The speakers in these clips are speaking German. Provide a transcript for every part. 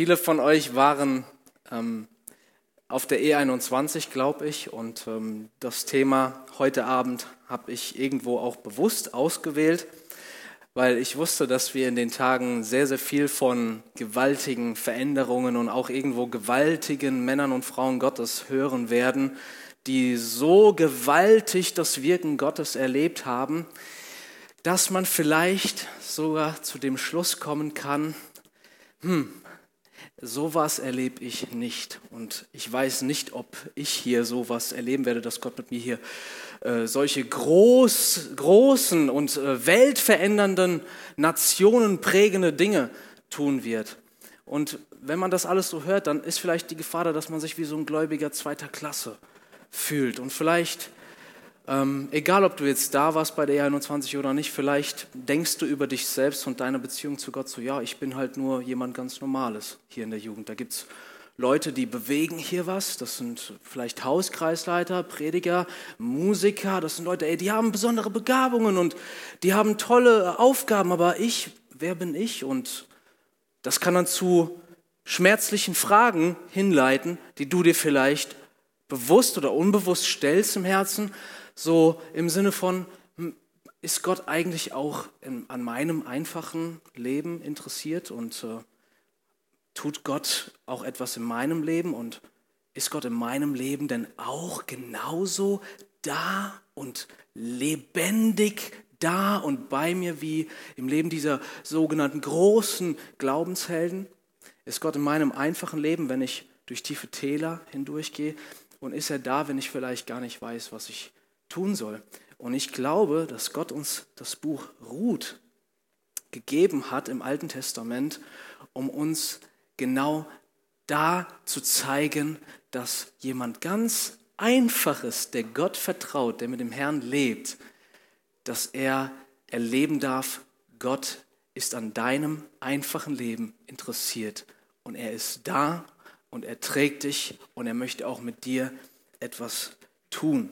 viele von euch waren ähm, auf der E21, glaube ich, und ähm, das Thema heute Abend habe ich irgendwo auch bewusst ausgewählt, weil ich wusste, dass wir in den Tagen sehr, sehr viel von gewaltigen Veränderungen und auch irgendwo gewaltigen Männern und Frauen Gottes hören werden, die so gewaltig das Wirken Gottes erlebt haben, dass man vielleicht sogar zu dem Schluss kommen kann, hm, sowas erlebe ich nicht. Und ich weiß nicht, ob ich hier sowas erleben werde, dass Gott mit mir hier äh, solche groß, großen und äh, weltverändernden, nationenprägende Dinge tun wird. Und wenn man das alles so hört, dann ist vielleicht die Gefahr da, dass man sich wie so ein Gläubiger zweiter Klasse fühlt. Und vielleicht ähm, egal, ob du jetzt da warst bei der E21 oder nicht, vielleicht denkst du über dich selbst und deine Beziehung zu Gott so, ja, ich bin halt nur jemand ganz Normales hier in der Jugend. Da gibt es Leute, die bewegen hier was. Das sind vielleicht Hauskreisleiter, Prediger, Musiker. Das sind Leute, ey, die haben besondere Begabungen und die haben tolle Aufgaben. Aber ich, wer bin ich? Und das kann dann zu schmerzlichen Fragen hinleiten, die du dir vielleicht bewusst oder unbewusst stellst im Herzen so im Sinne von, hm, ist Gott eigentlich auch in, an meinem einfachen Leben interessiert und äh, tut Gott auch etwas in meinem Leben und ist Gott in meinem Leben denn auch genauso da und lebendig da und bei mir wie im Leben dieser sogenannten großen Glaubenshelden? Ist Gott in meinem einfachen Leben, wenn ich durch tiefe Täler hindurchgehe? Und ist er da, wenn ich vielleicht gar nicht weiß, was ich tun soll. Und ich glaube, dass Gott uns das Buch Ruth gegeben hat im Alten Testament, um uns genau da zu zeigen, dass jemand ganz Einfaches, der Gott vertraut, der mit dem Herrn lebt, dass er erleben darf, Gott ist an deinem einfachen Leben interessiert und er ist da und er trägt dich und er möchte auch mit dir etwas tun.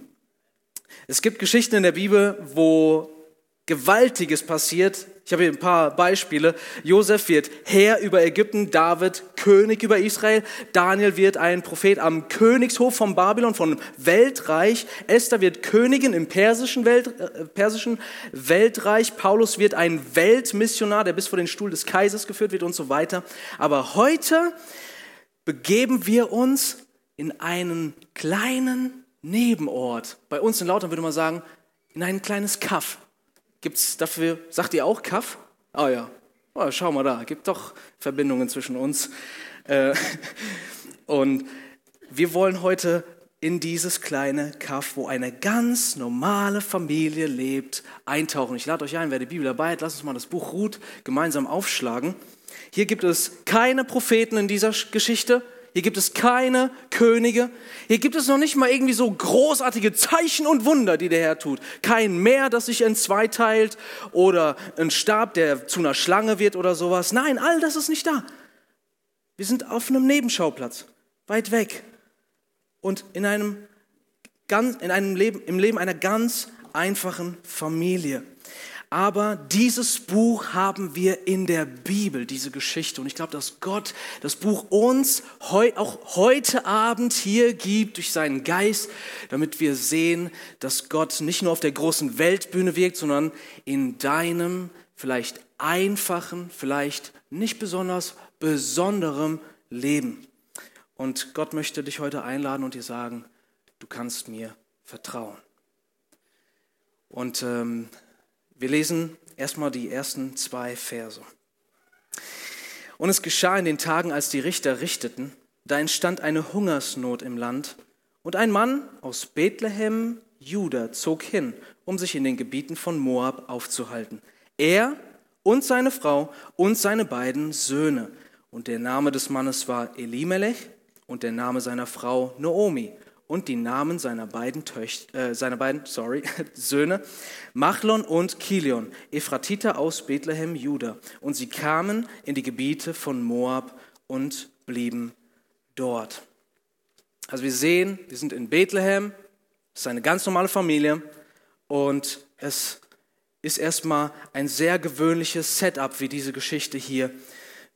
Es gibt Geschichten in der Bibel, wo Gewaltiges passiert. Ich habe hier ein paar Beispiele. Josef wird Herr über Ägypten, David König über Israel, Daniel wird ein Prophet am Königshof von Babylon, von Weltreich, Esther wird Königin im persischen, Welt, äh, persischen Weltreich, Paulus wird ein Weltmissionar, der bis vor den Stuhl des Kaisers geführt wird und so weiter. Aber heute begeben wir uns in einen kleinen Nebenort. Bei uns in Lautern würde man sagen, in ein kleines Kaff. Gibt es dafür, sagt ihr auch Kaff? Ah ja, oh, schau mal da, gibt doch Verbindungen zwischen uns. Äh, und wir wollen heute in dieses kleine Kaff, wo eine ganz normale Familie lebt, eintauchen. Ich lade euch ein, wer die Bibel dabei hat, lasst uns mal das Buch Ruth gemeinsam aufschlagen. Hier gibt es keine Propheten in dieser Geschichte. Hier gibt es keine Könige. Hier gibt es noch nicht mal irgendwie so großartige Zeichen und Wunder, die der Herr tut. Kein Meer, das sich in zwei teilt oder ein Stab, der zu einer Schlange wird oder sowas. Nein, all das ist nicht da. Wir sind auf einem Nebenschauplatz, weit weg. Und in einem, ganz, in einem Leben, im Leben einer ganz einfachen Familie. Aber dieses Buch haben wir in der Bibel, diese Geschichte. Und ich glaube, dass Gott das Buch uns heu, auch heute Abend hier gibt durch seinen Geist, damit wir sehen, dass Gott nicht nur auf der großen Weltbühne wirkt, sondern in deinem vielleicht einfachen, vielleicht nicht besonders besonderem Leben. Und Gott möchte dich heute einladen und dir sagen, du kannst mir vertrauen. Und ähm, wir lesen erstmal die ersten zwei Verse. Und es geschah in den Tagen, als die Richter richteten, da entstand eine Hungersnot im Land, und ein Mann aus Bethlehem, Juda, zog hin, um sich in den Gebieten von Moab aufzuhalten. Er und seine Frau und seine beiden Söhne. Und der Name des Mannes war Elimelech und der Name seiner Frau Noomi und die Namen seiner beiden, Töcht, äh, seiner beiden sorry, Söhne, Machlon und Kilion, Ephratiter aus Bethlehem, Juda. Und sie kamen in die Gebiete von Moab und blieben dort. Also wir sehen, wir sind in Bethlehem, es ist eine ganz normale Familie und es ist erstmal ein sehr gewöhnliches Setup, wie diese Geschichte hier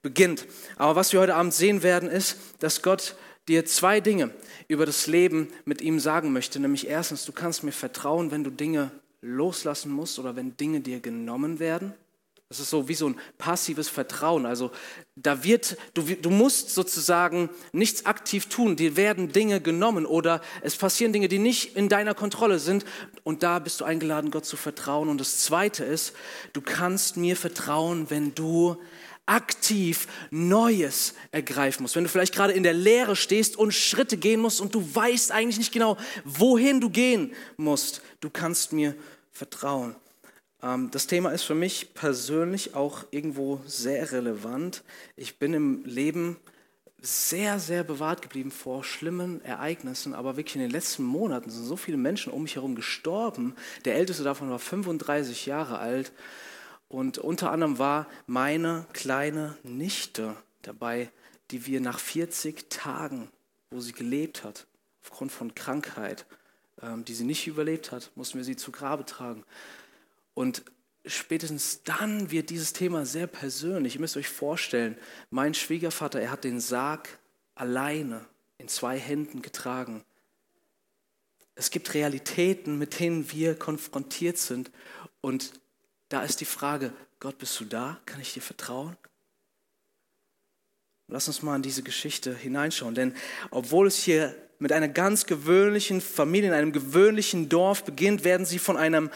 beginnt. Aber was wir heute Abend sehen werden, ist, dass Gott dir zwei Dinge über das Leben mit ihm sagen möchte. Nämlich erstens, du kannst mir vertrauen, wenn du Dinge loslassen musst oder wenn Dinge dir genommen werden. Das ist so wie so ein passives Vertrauen. Also da wird, du, du musst sozusagen nichts aktiv tun. Dir werden Dinge genommen oder es passieren Dinge, die nicht in deiner Kontrolle sind. Und da bist du eingeladen, Gott zu vertrauen. Und das Zweite ist, du kannst mir vertrauen, wenn du aktiv Neues ergreifen musst. Wenn du vielleicht gerade in der Leere stehst und Schritte gehen musst und du weißt eigentlich nicht genau, wohin du gehen musst. Du kannst mir vertrauen. Ähm, das Thema ist für mich persönlich auch irgendwo sehr relevant. Ich bin im Leben sehr, sehr bewahrt geblieben vor schlimmen Ereignissen, aber wirklich in den letzten Monaten sind so viele Menschen um mich herum gestorben. Der älteste davon war 35 Jahre alt und unter anderem war meine kleine Nichte dabei, die wir nach 40 Tagen, wo sie gelebt hat, aufgrund von Krankheit, ähm, die sie nicht überlebt hat, mussten wir sie zu Grabe tragen. Und spätestens dann wird dieses Thema sehr persönlich. Ihr müsst euch vorstellen, mein Schwiegervater, er hat den Sarg alleine in zwei Händen getragen. Es gibt Realitäten, mit denen wir konfrontiert sind. Und da ist die Frage, Gott, bist du da? Kann ich dir vertrauen? Lass uns mal in diese Geschichte hineinschauen, denn obwohl es hier mit einer ganz gewöhnlichen Familie in einem gewöhnlichen Dorf beginnt, werden sie von, einem,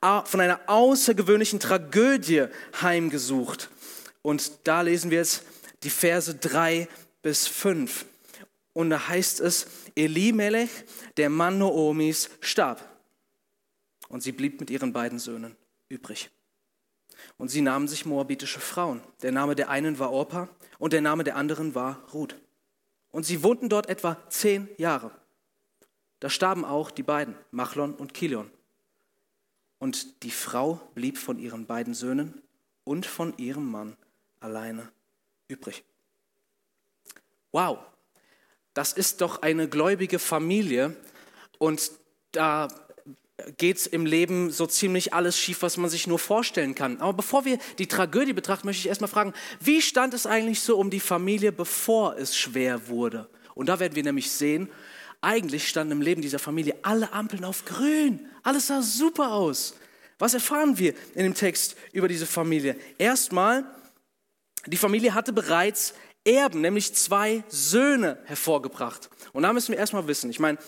von einer außergewöhnlichen Tragödie heimgesucht. Und da lesen wir jetzt die Verse 3 bis 5. Und da heißt es, Elimelech, der Mann Noomis, starb. Und sie blieb mit ihren beiden Söhnen übrig. Und sie nahmen sich moabitische Frauen. Der Name der einen war Orpa und der Name der anderen war Ruth. Und sie wohnten dort etwa zehn Jahre. Da starben auch die beiden, Machlon und Kilion. Und die Frau blieb von ihren beiden Söhnen und von ihrem Mann alleine übrig. Wow, das ist doch eine gläubige Familie und da geht im Leben so ziemlich alles schief, was man sich nur vorstellen kann. Aber bevor wir die Tragödie betrachten, möchte ich erstmal fragen, wie stand es eigentlich so um die Familie, bevor es schwer wurde? Und da werden wir nämlich sehen, eigentlich standen im Leben dieser Familie alle Ampeln auf grün. Alles sah super aus. Was erfahren wir in dem Text über diese Familie? Erstmal, die Familie hatte bereits Erben, nämlich zwei Söhne hervorgebracht. Und da müssen wir erstmal wissen, ich meine,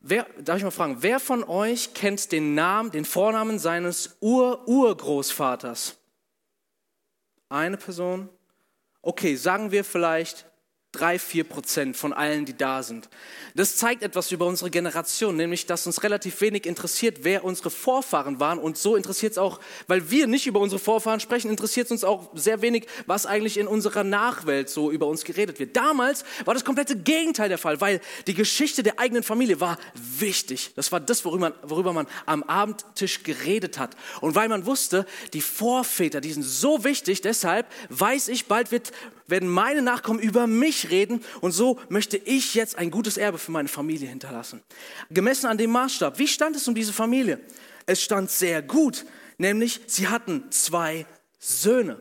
Wer, darf ich mal fragen, wer von euch kennt den Namen, den Vornamen seines Ur-Urgroßvaters? Eine Person? Okay, sagen wir vielleicht drei, vier Prozent von allen, die da sind. Das zeigt etwas über unsere Generation, nämlich, dass uns relativ wenig interessiert, wer unsere Vorfahren waren. Und so interessiert es auch, weil wir nicht über unsere Vorfahren sprechen, interessiert es uns auch sehr wenig, was eigentlich in unserer Nachwelt so über uns geredet wird. Damals war das komplette Gegenteil der Fall, weil die Geschichte der eigenen Familie war wichtig. Das war das, worüber man, worüber man am Abendtisch geredet hat. Und weil man wusste, die Vorväter, die sind so wichtig, deshalb weiß ich, bald wird werden meine Nachkommen über mich reden und so möchte ich jetzt ein gutes Erbe für meine Familie hinterlassen. Gemessen an dem Maßstab, wie stand es um diese Familie? Es stand sehr gut, nämlich sie hatten zwei Söhne.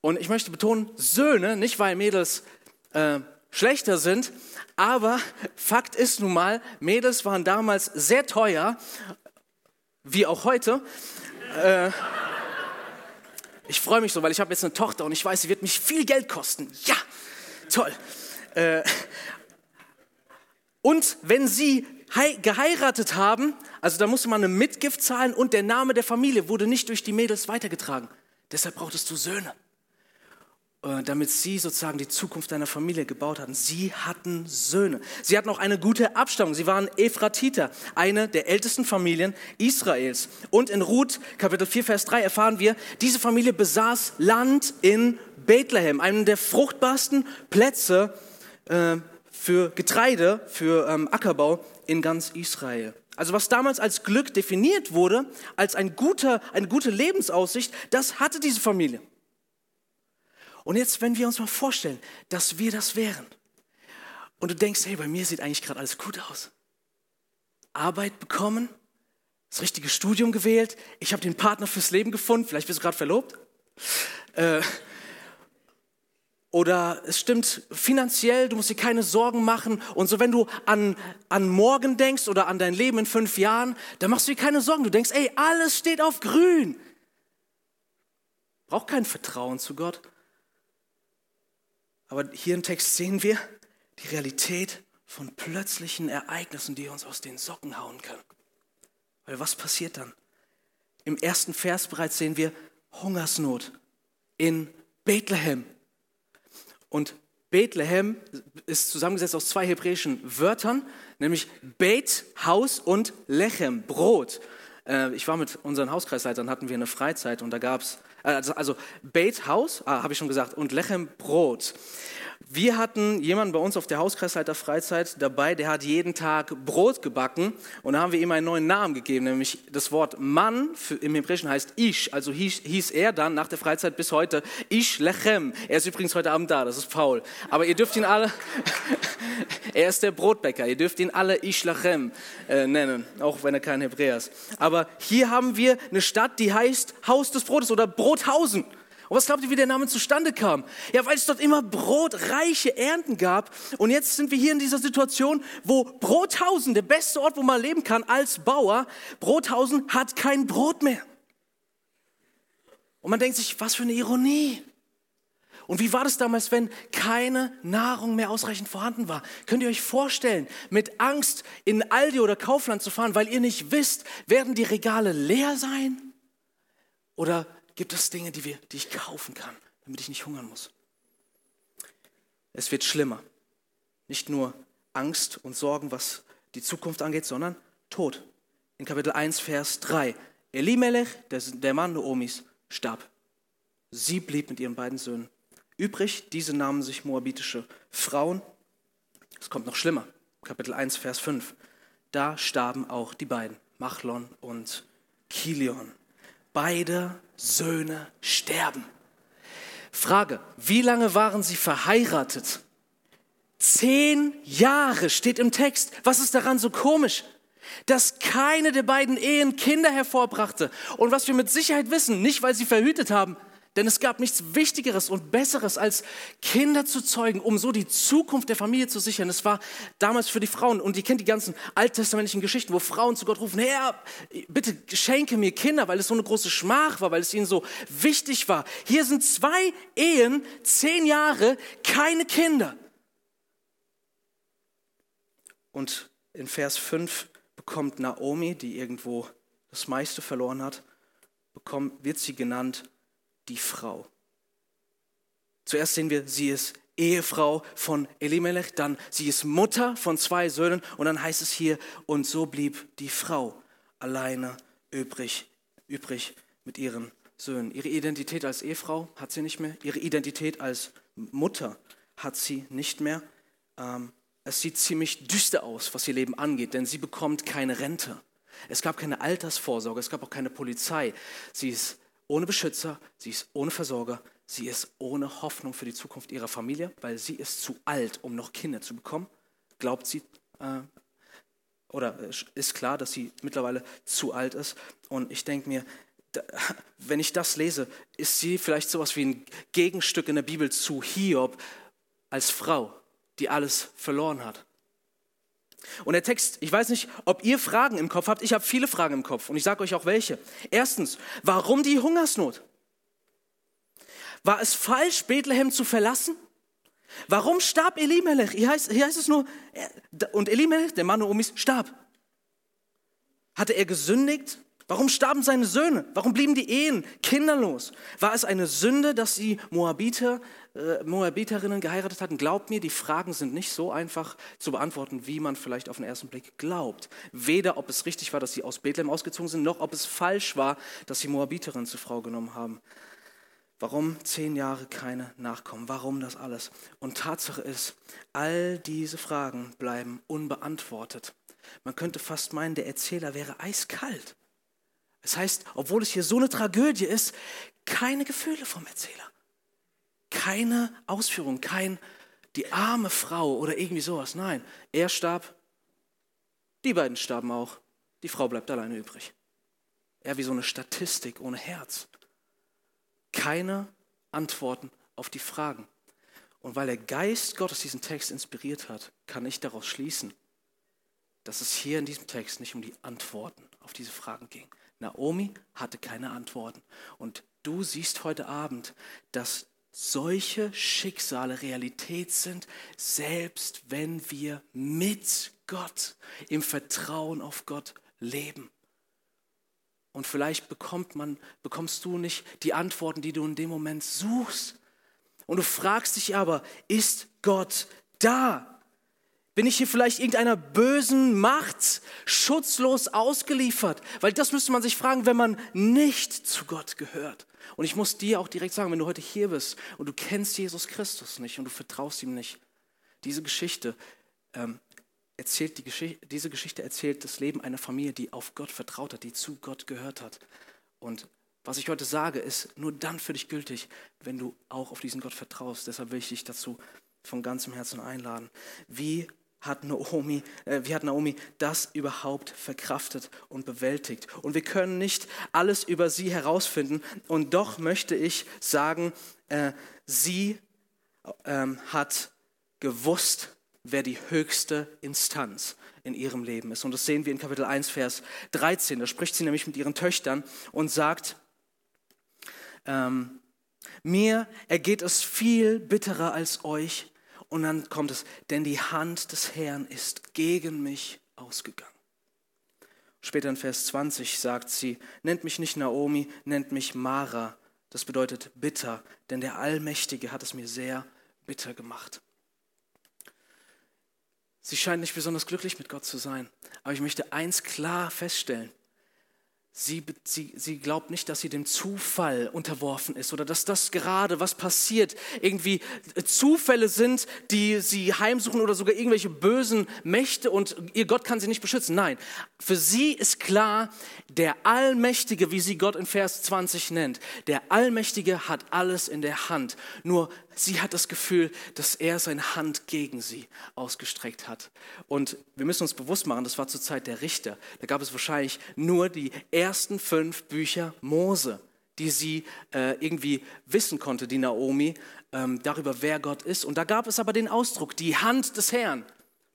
Und ich möchte betonen, Söhne, nicht weil Mädels äh, schlechter sind, aber Fakt ist nun mal, Mädels waren damals sehr teuer, wie auch heute. Äh, ich freue mich so, weil ich habe jetzt eine Tochter und ich weiß, sie wird mich viel Geld kosten. Ja, toll. Äh, und wenn sie geheiratet haben, also da musste man eine Mitgift zahlen und der Name der Familie wurde nicht durch die Mädels weitergetragen. Deshalb brauchtest du Söhne. Äh, damit sie sozusagen die Zukunft deiner Familie gebaut hatten. Sie hatten Söhne. Sie hatten auch eine gute Abstammung. Sie waren Ephratiter, eine der ältesten Familien Israels. Und in Ruth Kapitel 4, Vers 3 erfahren wir, diese Familie besaß Land in Bethlehem, einem der fruchtbarsten Plätze äh, für Getreide, für ähm, Ackerbau in ganz Israel. Also was damals als Glück definiert wurde, als ein guter, eine gute Lebensaussicht, das hatte diese Familie. Und jetzt, wenn wir uns mal vorstellen, dass wir das wären und du denkst, hey, bei mir sieht eigentlich gerade alles gut aus. Arbeit bekommen, das richtige Studium gewählt, ich habe den Partner fürs Leben gefunden, vielleicht bist du gerade verlobt. Äh, oder es stimmt finanziell, du musst dir keine Sorgen machen. Und so, wenn du an, an morgen denkst oder an dein Leben in fünf Jahren, dann machst du dir keine Sorgen. Du denkst, ey, alles steht auf grün. Braucht kein Vertrauen zu Gott. Aber hier im Text sehen wir die Realität von plötzlichen Ereignissen, die uns aus den Socken hauen können. Weil was passiert dann? Im ersten Vers bereits sehen wir Hungersnot in Bethlehem. Und Bethlehem ist zusammengesetzt aus zwei hebräischen Wörtern, nämlich Beth, Haus und Lechem, Brot. Äh, ich war mit unseren Hauskreisleitern, hatten wir eine Freizeit und da gab es, also, also Beit, Haus, ah, habe ich schon gesagt, und Lechem, Brot. Wir hatten jemanden bei uns auf der Hauskreisleiter Freizeit dabei, der hat jeden Tag Brot gebacken und da haben wir ihm einen neuen Namen gegeben, nämlich das Wort Mann für, im Hebräischen heißt Ich, also hieß, hieß, er dann nach der Freizeit bis heute Ich Lechem. Er ist übrigens heute Abend da, das ist Paul. Aber ihr dürft ihn alle, er ist der Brotbäcker, ihr dürft ihn alle Ich Lechem äh, nennen, auch wenn er kein Hebräer ist. Aber hier haben wir eine Stadt, die heißt Haus des Brotes oder Brothausen. Und was glaubt ihr, wie der Name zustande kam? Ja, weil es dort immer brotreiche Ernten gab. Und jetzt sind wir hier in dieser Situation, wo Brothausen, der beste Ort, wo man leben kann als Bauer, Brothausen hat kein Brot mehr. Und man denkt sich, was für eine Ironie. Und wie war das damals, wenn keine Nahrung mehr ausreichend vorhanden war? Könnt ihr euch vorstellen, mit Angst in Aldi oder Kaufland zu fahren, weil ihr nicht wisst, werden die Regale leer sein? Oder gibt es Dinge, die, wir, die ich kaufen kann, damit ich nicht hungern muss. Es wird schlimmer. Nicht nur Angst und Sorgen, was die Zukunft angeht, sondern Tod. In Kapitel 1, Vers 3. Elimelech, der Mann Noomis, starb. Sie blieb mit ihren beiden Söhnen. Übrig, diese nahmen sich moabitische Frauen. Es kommt noch schlimmer. Kapitel 1, Vers 5. Da starben auch die beiden, Machlon und Kilion. Beide Söhne sterben. Frage, wie lange waren sie verheiratet? Zehn Jahre steht im Text. Was ist daran so komisch? Dass keine der beiden Ehen Kinder hervorbrachte. Und was wir mit Sicherheit wissen, nicht weil sie verhütet haben, denn es gab nichts Wichtigeres und Besseres, als Kinder zu zeugen, um so die Zukunft der Familie zu sichern. Es war damals für die Frauen, und ihr kennt die ganzen alttestamentlichen Geschichten, wo Frauen zu Gott rufen, Herr, bitte schenke mir Kinder, weil es so eine große Schmach war, weil es ihnen so wichtig war. Hier sind zwei Ehen, zehn Jahre, keine Kinder. Und in Vers 5 bekommt Naomi, die irgendwo das meiste verloren hat, bekommt, wird sie genannt die Frau. Zuerst sehen wir, sie ist Ehefrau von Elimelech, dann sie ist Mutter von zwei Söhnen und dann heißt es hier, und so blieb die Frau alleine übrig, übrig mit ihren Söhnen. Ihre Identität als Ehefrau hat sie nicht mehr, ihre Identität als Mutter hat sie nicht mehr. Ähm, es sieht ziemlich düster aus, was ihr Leben angeht, denn sie bekommt keine Rente. Es gab keine Altersvorsorge, es gab auch keine Polizei. Sie ist ohne Beschützer, sie ist ohne Versorger, sie ist ohne Hoffnung für die Zukunft ihrer Familie, weil sie ist zu alt, um noch Kinder zu bekommen. Glaubt sie, äh, oder ist klar, dass sie mittlerweile zu alt ist. Und ich denke mir, wenn ich das lese, ist sie vielleicht sowas wie ein Gegenstück in der Bibel zu Hiob als Frau, die alles verloren hat. Und der Text, ich weiß nicht, ob ihr Fragen im Kopf habt, ich habe viele Fragen im Kopf und ich sage euch auch welche. Erstens, warum die Hungersnot? War es falsch, Bethlehem zu verlassen? Warum starb Elimelech? Hier heißt, hier heißt es nur, und Elimelech, der Mann Noomis, starb. Hatte er gesündigt? Warum starben seine Söhne? Warum blieben die Ehen kinderlos? War es eine Sünde, dass die Moabiter, äh, Moabiterinnen geheiratet hatten? Glaubt mir, die Fragen sind nicht so einfach zu beantworten, wie man vielleicht auf den ersten Blick glaubt. Weder, ob es richtig war, dass sie aus Bethlehem ausgezogen sind, noch ob es falsch war, dass sie Moabiterinnen zur Frau genommen haben. Warum zehn Jahre keine Nachkommen? Warum das alles? Und Tatsache ist, all diese Fragen bleiben unbeantwortet. Man könnte fast meinen, der Erzähler wäre eiskalt. Das heißt, obwohl es hier so eine Tragödie ist, keine Gefühle vom Erzähler. Keine Ausführung, kein die arme Frau oder irgendwie sowas. Nein, er starb, die beiden starben auch, die Frau bleibt alleine übrig. Er wie so eine Statistik ohne Herz. Keine Antworten auf die Fragen. Und weil der Geist Gottes diesen Text inspiriert hat, kann ich daraus schließen, dass es hier in diesem Text nicht um die Antworten auf diese Fragen ging. Naomi hatte keine Antworten. Und du siehst heute Abend, dass solche Schicksale Realität sind, selbst wenn wir mit Gott im Vertrauen auf Gott leben. Und vielleicht bekommt man, bekommst du nicht die Antworten, die du in dem Moment suchst. Und du fragst dich aber, ist Gott da? Bin ich hier vielleicht irgendeiner bösen Macht schutzlos ausgeliefert? Weil das müsste man sich fragen, wenn man nicht zu Gott gehört. Und ich muss dir auch direkt sagen, wenn du heute hier bist und du kennst Jesus Christus nicht und du vertraust ihm nicht, diese Geschichte ähm, erzählt die Geschichte, diese Geschichte erzählt das Leben einer Familie, die auf Gott vertraut hat, die zu Gott gehört hat. Und was ich heute sage, ist nur dann für dich gültig, wenn du auch auf diesen Gott vertraust. Deshalb will ich dich dazu von ganzem Herzen einladen. Wie hat Naomi, äh, wie hat Naomi das überhaupt verkraftet und bewältigt? Und wir können nicht alles über sie herausfinden. Und doch möchte ich sagen, äh, sie ähm, hat gewusst, wer die höchste Instanz in ihrem Leben ist. Und das sehen wir in Kapitel 1, Vers 13. Da spricht sie nämlich mit ihren Töchtern und sagt, ähm, mir ergeht es viel bitterer als euch, und dann kommt es, denn die Hand des Herrn ist gegen mich ausgegangen. Später in Vers 20 sagt sie, nennt mich nicht Naomi, nennt mich Mara. Das bedeutet bitter, denn der Allmächtige hat es mir sehr bitter gemacht. Sie scheint nicht besonders glücklich mit Gott zu sein, aber ich möchte eins klar feststellen. Sie, sie, sie glaubt nicht, dass sie dem Zufall unterworfen ist oder dass das gerade, was passiert, irgendwie Zufälle sind, die sie heimsuchen oder sogar irgendwelche bösen Mächte und ihr Gott kann sie nicht beschützen. Nein, für sie ist klar, der Allmächtige, wie sie Gott in Vers 20 nennt, der Allmächtige hat alles in der Hand. Nur sie hat das Gefühl, dass er seine Hand gegen sie ausgestreckt hat. Und wir müssen uns bewusst machen, das war zur Zeit der Richter. Da gab es wahrscheinlich nur die ersten fünf Bücher Mose, die sie äh, irgendwie wissen konnte, die Naomi, ähm, darüber, wer Gott ist. Und da gab es aber den Ausdruck, die Hand des Herrn.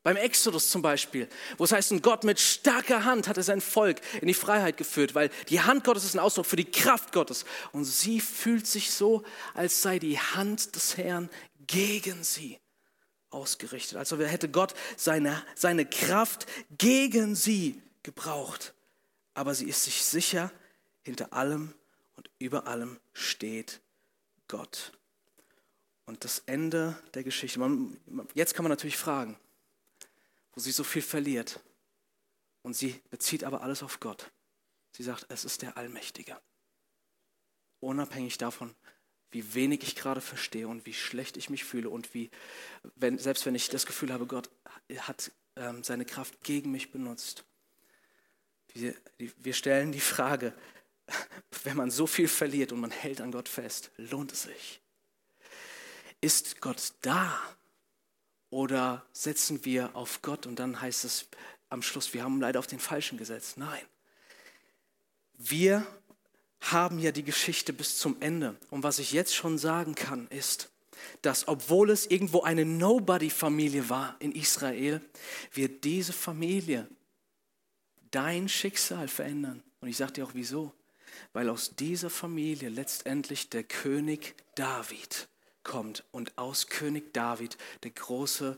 Beim Exodus zum Beispiel, wo es heißt, ein Gott mit starker Hand hat er sein Volk in die Freiheit geführt, weil die Hand Gottes ist ein Ausdruck für die Kraft Gottes. Und sie fühlt sich so, als sei die Hand des Herrn gegen sie ausgerichtet. Also hätte Gott seine, seine Kraft gegen sie gebraucht. Aber sie ist sich sicher, hinter allem und über allem steht Gott. Und das Ende der Geschichte, man, jetzt kann man natürlich fragen, wo sie so viel verliert. Und sie bezieht aber alles auf Gott. Sie sagt, es ist der Allmächtige. Unabhängig davon, wie wenig ich gerade verstehe und wie schlecht ich mich fühle und wie, wenn, selbst wenn ich das Gefühl habe, Gott hat ähm, seine Kraft gegen mich benutzt. Wir, wir stellen die Frage, wenn man so viel verliert und man hält an Gott fest, lohnt es sich? Ist Gott da? Oder setzen wir auf Gott und dann heißt es am Schluss, wir haben leider auf den Falschen gesetzt. Nein. Wir haben ja die Geschichte bis zum Ende. Und was ich jetzt schon sagen kann, ist, dass obwohl es irgendwo eine Nobody-Familie war in Israel, wird diese Familie dein Schicksal verändern. Und ich sage dir auch wieso. Weil aus dieser Familie letztendlich der König David kommt und aus König David der große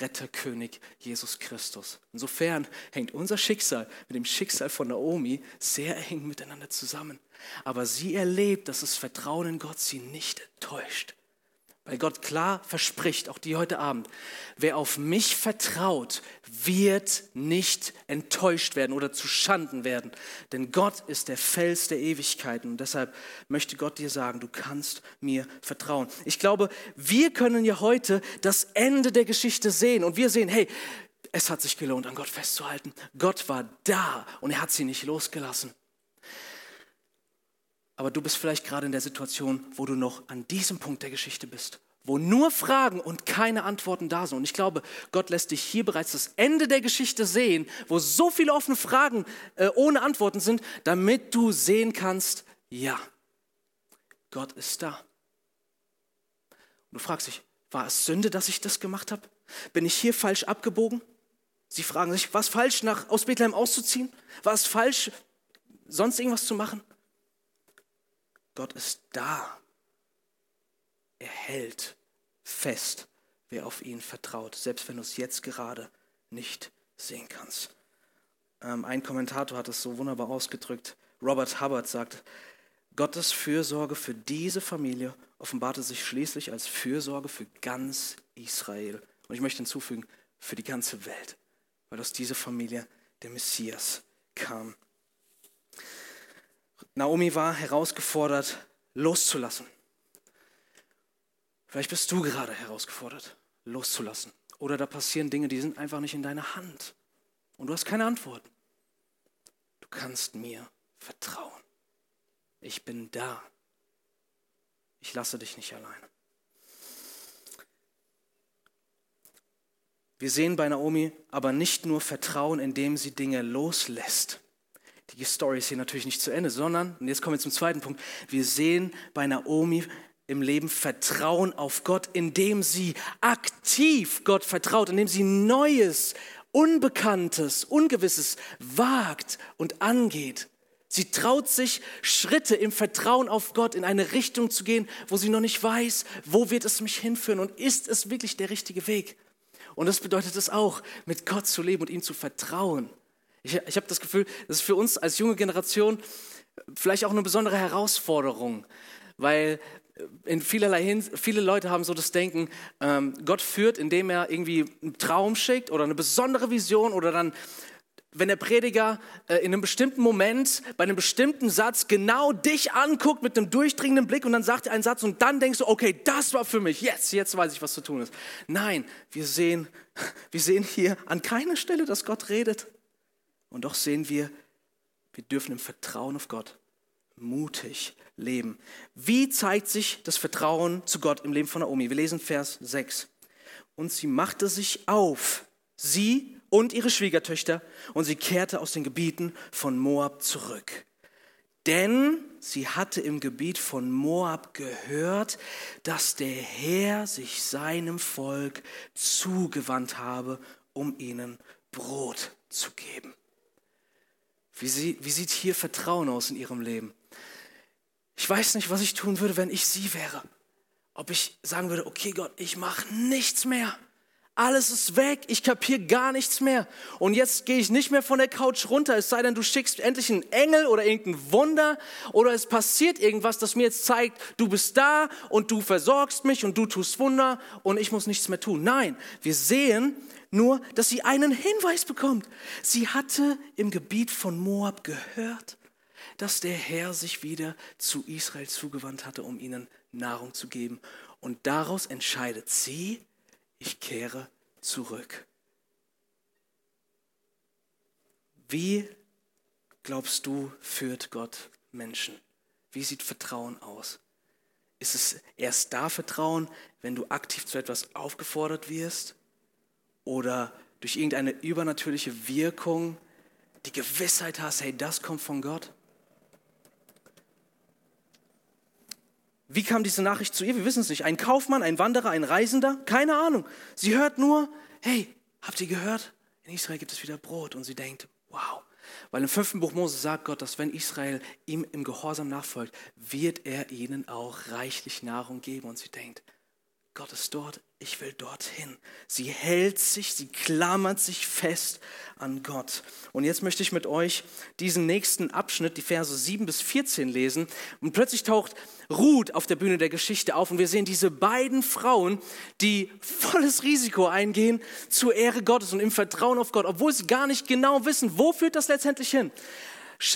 Retterkönig Jesus Christus. Insofern hängt unser Schicksal mit dem Schicksal von Naomi sehr eng miteinander zusammen. Aber sie erlebt, dass das Vertrauen in Gott sie nicht enttäuscht. Weil Gott klar verspricht, auch die heute Abend, wer auf mich vertraut, wird nicht enttäuscht werden oder zu Schanden werden. Denn Gott ist der Fels der Ewigkeiten. Und deshalb möchte Gott dir sagen, du kannst mir vertrauen. Ich glaube, wir können ja heute das Ende der Geschichte sehen. Und wir sehen, hey, es hat sich gelohnt, an Gott festzuhalten. Gott war da und er hat sie nicht losgelassen. Aber du bist vielleicht gerade in der Situation, wo du noch an diesem Punkt der Geschichte bist, wo nur Fragen und keine Antworten da sind. Und ich glaube, Gott lässt dich hier bereits das Ende der Geschichte sehen, wo so viele offene Fragen äh, ohne Antworten sind, damit du sehen kannst, ja, Gott ist da. Und du fragst dich, War es Sünde, dass ich das gemacht habe? Bin ich hier falsch abgebogen? Sie fragen sich, war es falsch, nach, aus Bethlehem auszuziehen? War es falsch, sonst irgendwas zu machen? Gott ist da. Er hält fest, wer auf ihn vertraut, selbst wenn du es jetzt gerade nicht sehen kannst. Ähm, ein Kommentator hat es so wunderbar ausgedrückt. Robert Hubbard sagt, Gottes Fürsorge für diese Familie offenbarte sich schließlich als Fürsorge für ganz Israel. Und ich möchte hinzufügen, für die ganze Welt, weil aus dieser Familie der Messias kam. Naomi war herausgefordert, loszulassen. Vielleicht bist du gerade herausgefordert, loszulassen. Oder da passieren Dinge, die sind einfach nicht in deiner Hand. Und du hast keine Antwort. Du kannst mir vertrauen. Ich bin da. Ich lasse dich nicht alleine. Wir sehen bei Naomi aber nicht nur Vertrauen, indem sie Dinge loslässt. Die Story ist hier natürlich nicht zu Ende, sondern, und jetzt kommen wir zum zweiten Punkt, wir sehen bei Naomi im Leben Vertrauen auf Gott, indem sie aktiv Gott vertraut, indem sie Neues, Unbekanntes, Ungewisses wagt und angeht. Sie traut sich, Schritte im Vertrauen auf Gott in eine Richtung zu gehen, wo sie noch nicht weiß, wo wird es mich hinführen und ist es wirklich der richtige Weg. Und das bedeutet es auch, mit Gott zu leben und ihm zu vertrauen. Ich, ich habe das Gefühl, das ist für uns als junge Generation vielleicht auch eine besondere Herausforderung, weil in vielerlei Hinsicht, viele Leute haben so das Denken, ähm, Gott führt, indem er irgendwie einen Traum schickt oder eine besondere Vision oder dann wenn der Prediger äh, in einem bestimmten Moment, bei einem bestimmten Satz genau dich anguckt mit einem durchdringenden Blick und dann sagt er einen Satz und dann denkst du, okay, das war für mich, jetzt, jetzt weiß ich, was zu tun ist. Nein, wir sehen, wir sehen hier an keiner Stelle, dass Gott redet. Und doch sehen wir, wir dürfen im Vertrauen auf Gott mutig leben. Wie zeigt sich das Vertrauen zu Gott im Leben von Naomi? Wir lesen Vers 6. Und sie machte sich auf, sie und ihre Schwiegertöchter, und sie kehrte aus den Gebieten von Moab zurück. Denn sie hatte im Gebiet von Moab gehört, dass der Herr sich seinem Volk zugewandt habe, um ihnen Brot zu geben. Wie, sie, wie sieht hier Vertrauen aus in ihrem Leben? Ich weiß nicht, was ich tun würde, wenn ich sie wäre. Ob ich sagen würde, okay Gott, ich mache nichts mehr. Alles ist weg, ich kapiere gar nichts mehr. Und jetzt gehe ich nicht mehr von der Couch runter, es sei denn, du schickst endlich einen Engel oder irgendein Wunder oder es passiert irgendwas, das mir jetzt zeigt, du bist da und du versorgst mich und du tust Wunder und ich muss nichts mehr tun. Nein, wir sehen nur, dass sie einen Hinweis bekommt. Sie hatte im Gebiet von Moab gehört, dass der Herr sich wieder zu Israel zugewandt hatte, um ihnen Nahrung zu geben. Und daraus entscheidet sie, ich kehre zurück. Wie glaubst du, führt Gott Menschen? Wie sieht Vertrauen aus? Ist es erst da Vertrauen, wenn du aktiv zu etwas aufgefordert wirst? Oder durch irgendeine übernatürliche Wirkung die Gewissheit hast, hey, das kommt von Gott? Wie kam diese Nachricht zu ihr? Wir wissen es nicht. Ein Kaufmann, ein Wanderer, ein Reisender? Keine Ahnung. Sie hört nur, hey, habt ihr gehört? In Israel gibt es wieder Brot. Und sie denkt, wow. Weil im fünften Buch Mose sagt Gott, dass wenn Israel ihm im Gehorsam nachfolgt, wird er ihnen auch reichlich Nahrung geben. Und sie denkt, Gott ist dort, ich will dorthin. Sie hält sich, sie klammert sich fest an Gott. Und jetzt möchte ich mit euch diesen nächsten Abschnitt, die Verse 7 bis 14 lesen. Und plötzlich taucht Ruth auf der Bühne der Geschichte auf und wir sehen diese beiden Frauen, die volles Risiko eingehen zur Ehre Gottes und im Vertrauen auf Gott, obwohl sie gar nicht genau wissen, wo führt das letztendlich hin.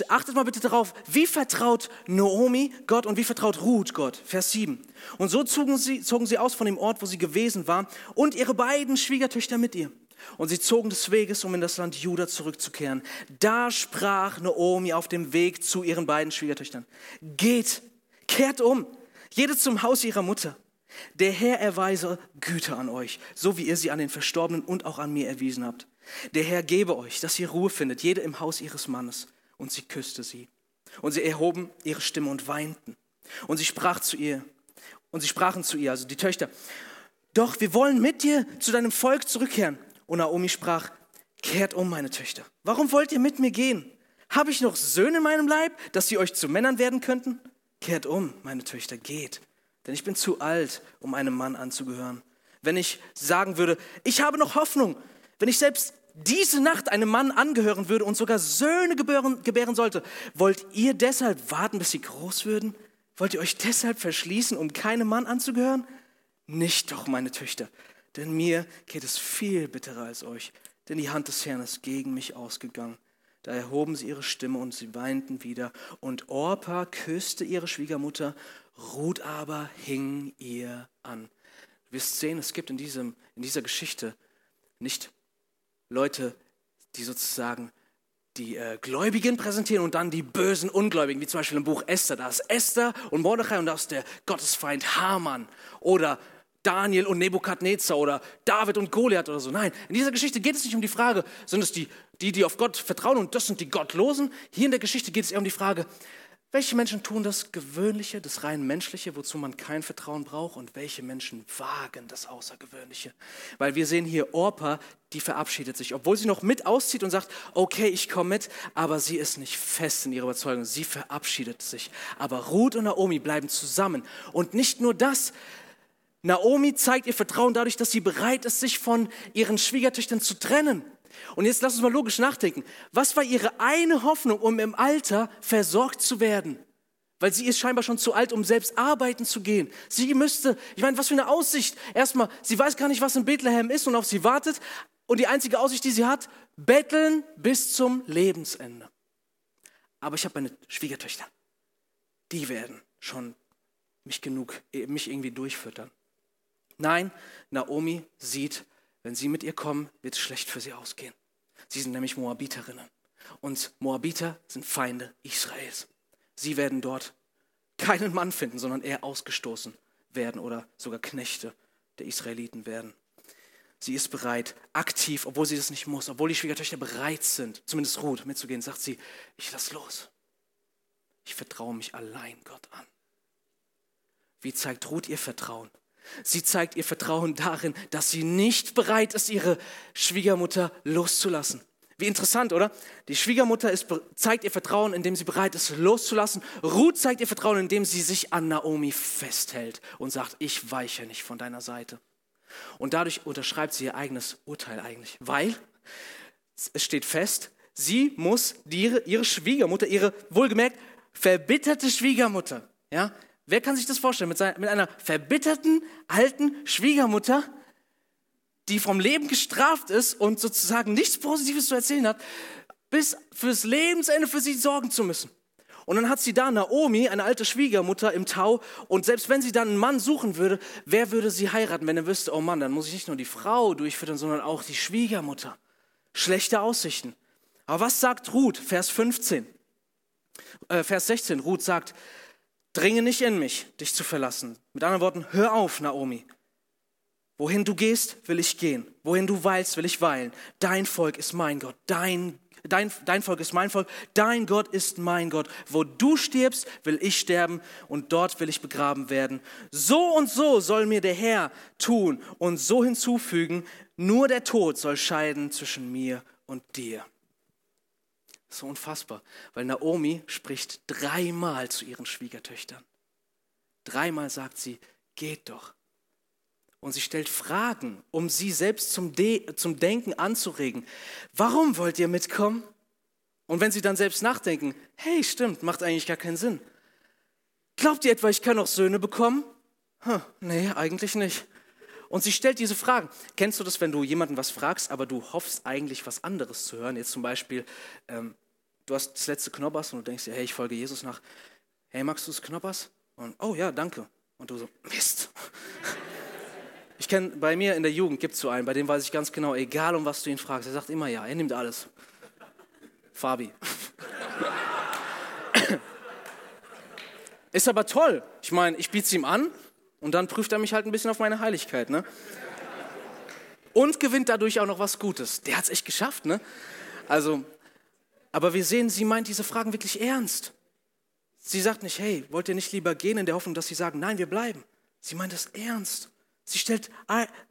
Achtet mal bitte darauf, wie vertraut Naomi Gott und wie vertraut Ruth Gott. Vers 7. Und so zogen sie, zogen sie aus von dem Ort, wo sie gewesen war, und ihre beiden Schwiegertöchter mit ihr. Und sie zogen des Weges, um in das Land Juda zurückzukehren. Da sprach Naomi auf dem Weg zu ihren beiden Schwiegertöchtern. Geht, kehrt um, jede zum Haus ihrer Mutter. Der Herr erweise Güte an euch, so wie ihr sie an den Verstorbenen und auch an mir erwiesen habt. Der Herr gebe euch, dass ihr Ruhe findet, jede im Haus ihres Mannes und sie küsste sie. Und sie erhoben ihre Stimme und weinten. Und sie sprach zu ihr, und sie sprachen zu ihr, also die Töchter, Doch wir wollen mit dir zu deinem Volk zurückkehren. Und Naomi sprach, kehrt um, meine Töchter. Warum wollt ihr mit mir gehen? Habe ich noch Söhne in meinem Leib, dass sie euch zu Männern werden könnten? Kehrt um, meine Töchter, geht. Denn ich bin zu alt, um einem Mann anzugehören. Wenn ich sagen würde, ich habe noch Hoffnung, wenn ich selbst diese Nacht einem Mann angehören würde und sogar Söhne gebären, gebären sollte, wollt ihr deshalb warten, bis sie groß würden? Wollt ihr euch deshalb verschließen, um keinem Mann anzugehören? Nicht doch, meine Töchter, denn mir geht es viel bitterer als euch, denn die Hand des Herrn ist gegen mich ausgegangen. Da erhoben sie ihre Stimme und sie weinten wieder. Und Orpa küsste ihre Schwiegermutter, Ruth aber hing ihr an. Du wirst sehen, es gibt in, diesem, in dieser Geschichte nicht Leute, die sozusagen die äh, Gläubigen präsentieren und dann die bösen Ungläubigen, wie zum Beispiel im Buch Esther. Da ist Esther und Mordechai und da ist der Gottesfeind Haman. Oder Daniel und Nebukadnezar oder David und Goliath oder so. Nein, in dieser Geschichte geht es nicht um die Frage, sind es die, die, die auf Gott vertrauen und das sind die Gottlosen? Hier in der Geschichte geht es eher um die Frage, welche Menschen tun das Gewöhnliche, das rein Menschliche, wozu man kein Vertrauen braucht? Und welche Menschen wagen das Außergewöhnliche? Weil wir sehen hier Orpa, die verabschiedet sich, obwohl sie noch mit auszieht und sagt, okay, ich komme mit, aber sie ist nicht fest in ihrer Überzeugung. Sie verabschiedet sich. Aber Ruth und Naomi bleiben zusammen. Und nicht nur das, Naomi zeigt ihr Vertrauen dadurch, dass sie bereit ist, sich von ihren Schwiegertöchtern zu trennen. Und jetzt lass uns mal logisch nachdenken. Was war ihre eine Hoffnung, um im Alter versorgt zu werden? Weil sie ist scheinbar schon zu alt, um selbst arbeiten zu gehen. Sie müsste, ich meine, was für eine Aussicht. Erstmal, sie weiß gar nicht, was in Bethlehem ist und auf sie wartet. Und die einzige Aussicht, die sie hat, betteln bis zum Lebensende. Aber ich habe meine Schwiegertöchter. Die werden schon mich genug, mich irgendwie durchfüttern. Nein, Naomi sieht, wenn sie mit ihr kommen, wird es schlecht für sie ausgehen. Sie sind nämlich Moabiterinnen. Und Moabiter sind Feinde Israels. Sie werden dort keinen Mann finden, sondern eher ausgestoßen werden oder sogar Knechte der Israeliten werden. Sie ist bereit, aktiv, obwohl sie das nicht muss, obwohl die Schwiegertöchter bereit sind, zumindest Ruth mitzugehen, sagt sie, ich lass los. Ich vertraue mich allein Gott an. Wie zeigt Ruth ihr Vertrauen? Sie zeigt ihr Vertrauen darin, dass sie nicht bereit ist, ihre Schwiegermutter loszulassen. Wie interessant, oder? Die Schwiegermutter ist, zeigt ihr Vertrauen, indem sie bereit ist, loszulassen. Ruth zeigt ihr Vertrauen, indem sie sich an Naomi festhält und sagt, ich weiche nicht von deiner Seite. Und dadurch unterschreibt sie ihr eigenes Urteil eigentlich, weil es steht fest, sie muss ihre, ihre Schwiegermutter, ihre wohlgemerkt verbitterte Schwiegermutter, ja, Wer kann sich das vorstellen? Mit, seiner, mit einer verbitterten alten Schwiegermutter, die vom Leben gestraft ist und sozusagen nichts Positives zu erzählen hat, bis fürs Lebensende für sie sorgen zu müssen. Und dann hat sie da Naomi, eine alte Schwiegermutter im Tau. Und selbst wenn sie dann einen Mann suchen würde, wer würde sie heiraten, wenn er wüsste, oh Mann, dann muss ich nicht nur die Frau durchfüttern, sondern auch die Schwiegermutter. Schlechte Aussichten. Aber was sagt Ruth, Vers 15? Äh, Vers 16, Ruth sagt, Dringe nicht in mich, dich zu verlassen. Mit anderen Worten, hör auf, Naomi. Wohin du gehst, will ich gehen. Wohin du weilst, will ich weilen. Dein Volk ist mein Gott. Dein, dein, dein Volk ist mein Volk. Dein Gott ist mein Gott. Wo du stirbst, will ich sterben und dort will ich begraben werden. So und so soll mir der Herr tun und so hinzufügen, nur der Tod soll scheiden zwischen mir und dir. So unfassbar, weil Naomi spricht dreimal zu ihren Schwiegertöchtern. Dreimal sagt sie, geht doch. Und sie stellt Fragen, um sie selbst zum, De zum Denken anzuregen. Warum wollt ihr mitkommen? Und wenn sie dann selbst nachdenken, hey, stimmt, macht eigentlich gar keinen Sinn. Glaubt ihr etwa, ich kann noch Söhne bekommen? Huh, nee, eigentlich nicht. Und sie stellt diese Fragen. Kennst du das, wenn du jemanden was fragst, aber du hoffst eigentlich was anderes zu hören? Jetzt zum Beispiel, ähm, du hast das letzte Knoppers und du denkst dir, hey, ich folge Jesus nach. Hey, magst du das Knoppers? Und oh ja, danke. Und du so, Mist. Ich kenne, bei mir in der Jugend gibt es so einen, bei dem weiß ich ganz genau, egal um was du ihn fragst, er sagt immer ja, er nimmt alles. Fabi. Ist aber toll. Ich meine, ich biete es ihm an und dann prüft er mich halt ein bisschen auf meine Heiligkeit. Ne? Und gewinnt dadurch auch noch was Gutes. Der hat es echt geschafft. Ne? Also aber wir sehen, sie meint diese Fragen wirklich ernst. Sie sagt nicht, hey, wollt ihr nicht lieber gehen in der Hoffnung, dass sie sagen, nein, wir bleiben. Sie meint das ernst. Sie stellt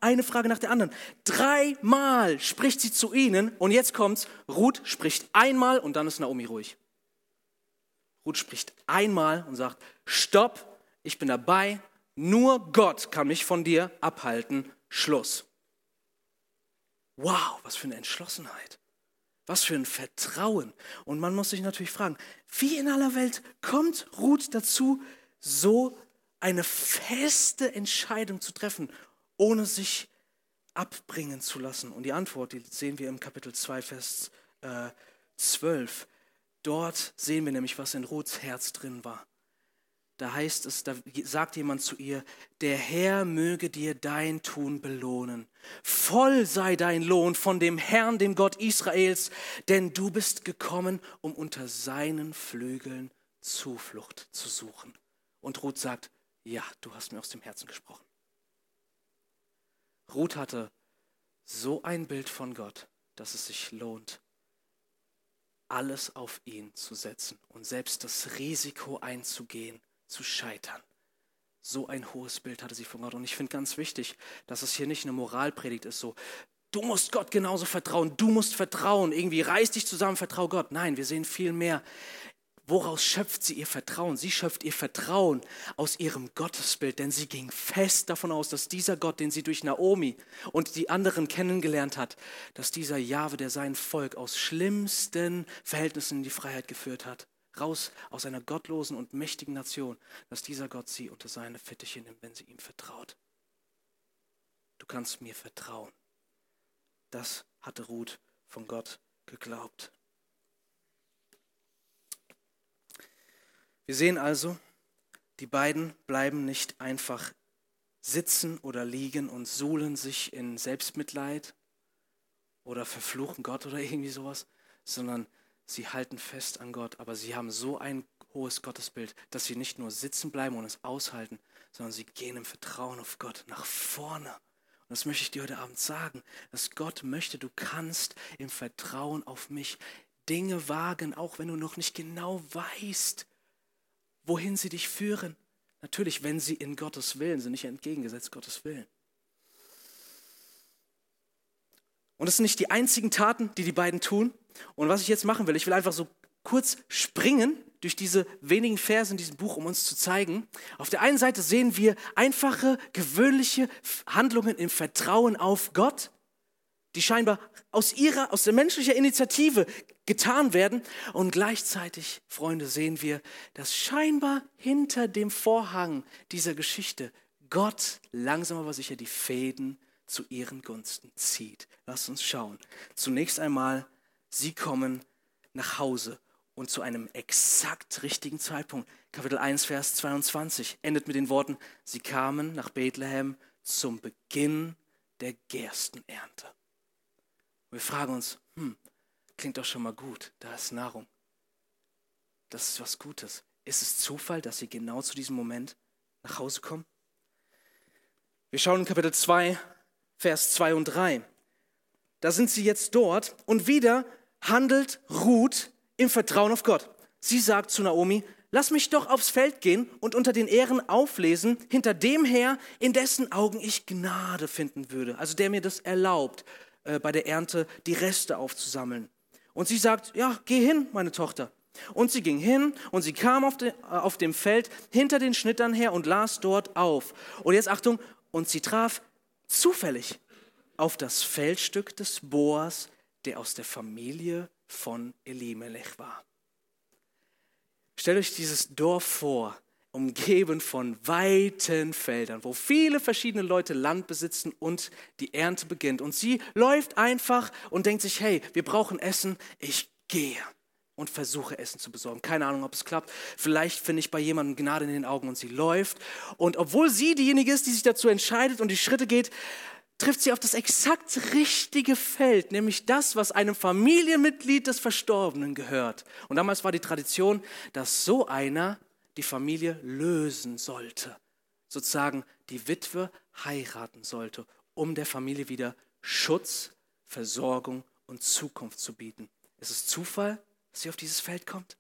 eine Frage nach der anderen. Dreimal spricht sie zu ihnen und jetzt kommt's. Ruth spricht einmal und dann ist Naomi ruhig. Ruth spricht einmal und sagt, stopp, ich bin dabei, nur Gott kann mich von dir abhalten, Schluss. Wow, was für eine Entschlossenheit. Was für ein Vertrauen. Und man muss sich natürlich fragen, wie in aller Welt kommt Ruth dazu, so eine feste Entscheidung zu treffen, ohne sich abbringen zu lassen? Und die Antwort, die sehen wir im Kapitel 2, Vers äh, 12. Dort sehen wir nämlich, was in Ruths Herz drin war. Da heißt es, da sagt jemand zu ihr, der Herr möge dir dein Tun belohnen. Voll sei dein Lohn von dem Herrn, dem Gott Israels, denn du bist gekommen, um unter seinen Flügeln Zuflucht zu suchen. Und Ruth sagt, ja, du hast mir aus dem Herzen gesprochen. Ruth hatte so ein Bild von Gott, dass es sich lohnt, alles auf ihn zu setzen und selbst das Risiko einzugehen, zu scheitern. So ein hohes Bild hatte sie von Gott. Und ich finde ganz wichtig, dass es hier nicht eine Moralpredigt ist, so, du musst Gott genauso vertrauen, du musst vertrauen, irgendwie reiß dich zusammen, vertrau Gott. Nein, wir sehen viel mehr. Woraus schöpft sie ihr Vertrauen? Sie schöpft ihr Vertrauen aus ihrem Gottesbild, denn sie ging fest davon aus, dass dieser Gott, den sie durch Naomi und die anderen kennengelernt hat, dass dieser Jahwe, der sein Volk aus schlimmsten Verhältnissen in die Freiheit geführt hat, raus aus einer gottlosen und mächtigen Nation, dass dieser Gott sie unter seine Fittiche nimmt, wenn sie ihm vertraut. Du kannst mir vertrauen. Das hatte Ruth von Gott geglaubt. Wir sehen also, die beiden bleiben nicht einfach sitzen oder liegen und suhlen sich in Selbstmitleid oder verfluchen Gott oder irgendwie sowas, sondern sie halten fest an Gott, aber sie haben so ein hohes Gottesbild, dass sie nicht nur sitzen bleiben und es aushalten, sondern sie gehen im Vertrauen auf Gott nach vorne. Und das möchte ich dir heute Abend sagen, dass Gott möchte, du kannst im Vertrauen auf mich Dinge wagen, auch wenn du noch nicht genau weißt, wohin sie dich führen. Natürlich, wenn sie in Gottes Willen sind, nicht entgegengesetzt Gottes Willen. Und es sind nicht die einzigen Taten, die die beiden tun. Und was ich jetzt machen will, ich will einfach so kurz springen durch diese wenigen Verse in diesem Buch, um uns zu zeigen. Auf der einen Seite sehen wir einfache, gewöhnliche Handlungen im Vertrauen auf Gott, die scheinbar aus ihrer, aus der menschlichen Initiative getan werden. Und gleichzeitig, Freunde, sehen wir, dass scheinbar hinter dem Vorhang dieser Geschichte Gott langsam aber sicher die Fäden zu ihren Gunsten zieht. Lass uns schauen. Zunächst einmal, sie kommen nach Hause und zu einem exakt richtigen Zeitpunkt. Kapitel 1, Vers 22 endet mit den Worten, sie kamen nach Bethlehem zum Beginn der Gerstenernte. Wir fragen uns, hm, klingt doch schon mal gut, da ist Nahrung. Das ist was Gutes. Ist es Zufall, dass sie genau zu diesem Moment nach Hause kommen? Wir schauen in Kapitel 2, Vers 2 und 3. Da sind sie jetzt dort und wieder handelt Ruth im Vertrauen auf Gott. Sie sagt zu Naomi, lass mich doch aufs Feld gehen und unter den Ehren auflesen, hinter dem Herr, in dessen Augen ich Gnade finden würde, also der mir das erlaubt, äh, bei der Ernte die Reste aufzusammeln. Und sie sagt, ja, geh hin, meine Tochter. Und sie ging hin und sie kam auf, de, äh, auf dem Feld hinter den Schnittern her und las dort auf. Und jetzt Achtung, und sie traf zufällig auf das Feldstück des Boas, der aus der Familie von Elimelech war. Stellt euch dieses Dorf vor, umgeben von weiten Feldern, wo viele verschiedene Leute Land besitzen und die Ernte beginnt. Und sie läuft einfach und denkt sich, hey, wir brauchen Essen, ich gehe und versuche Essen zu besorgen. Keine Ahnung, ob es klappt. Vielleicht finde ich bei jemandem Gnade in den Augen und sie läuft. Und obwohl sie diejenige ist, die sich dazu entscheidet und die Schritte geht, trifft sie auf das exakt richtige Feld, nämlich das, was einem Familienmitglied des Verstorbenen gehört. Und damals war die Tradition, dass so einer die Familie lösen sollte, sozusagen die Witwe heiraten sollte, um der Familie wieder Schutz, Versorgung und Zukunft zu bieten. Ist es Zufall, dass sie auf dieses Feld kommt?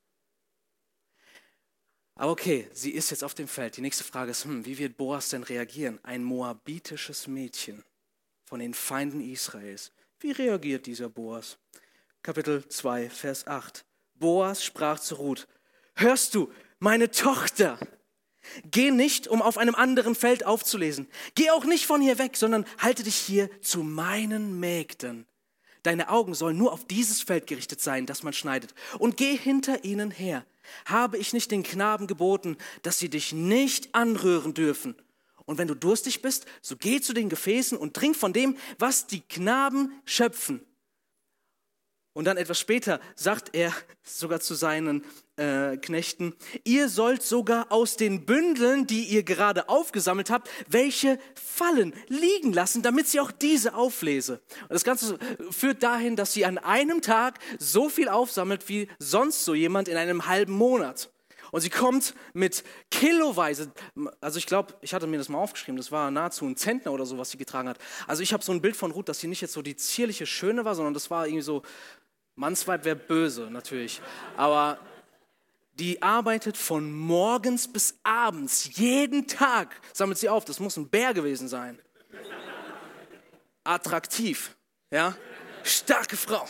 Aber okay, sie ist jetzt auf dem Feld. Die nächste Frage ist, hm, wie wird Boas denn reagieren? Ein moabitisches Mädchen von den Feinden Israels. Wie reagiert dieser Boas? Kapitel 2, Vers 8. Boas sprach zu Ruth, hörst du, meine Tochter, geh nicht, um auf einem anderen Feld aufzulesen. Geh auch nicht von hier weg, sondern halte dich hier zu meinen Mägden. Deine Augen sollen nur auf dieses Feld gerichtet sein, das man schneidet. Und geh hinter ihnen her. Habe ich nicht den Knaben geboten, dass sie dich nicht anrühren dürfen? Und wenn du durstig bist, so geh zu den Gefäßen und trink von dem, was die Knaben schöpfen. Und dann etwas später sagt er sogar zu seinen äh, Knechten, ihr sollt sogar aus den Bündeln, die ihr gerade aufgesammelt habt, welche fallen, liegen lassen, damit sie auch diese auflese. Und das Ganze führt dahin, dass sie an einem Tag so viel aufsammelt wie sonst so jemand in einem halben Monat. Und sie kommt mit kiloweise, also ich glaube, ich hatte mir das mal aufgeschrieben, das war nahezu ein Zentner oder so, was sie getragen hat. Also ich habe so ein Bild von Ruth, dass sie nicht jetzt so die zierliche Schöne war, sondern das war irgendwie so, Mannsweib wäre böse natürlich, aber die arbeitet von morgens bis abends, jeden Tag sammelt sie auf. Das muss ein Bär gewesen sein. Attraktiv, ja, starke Frau.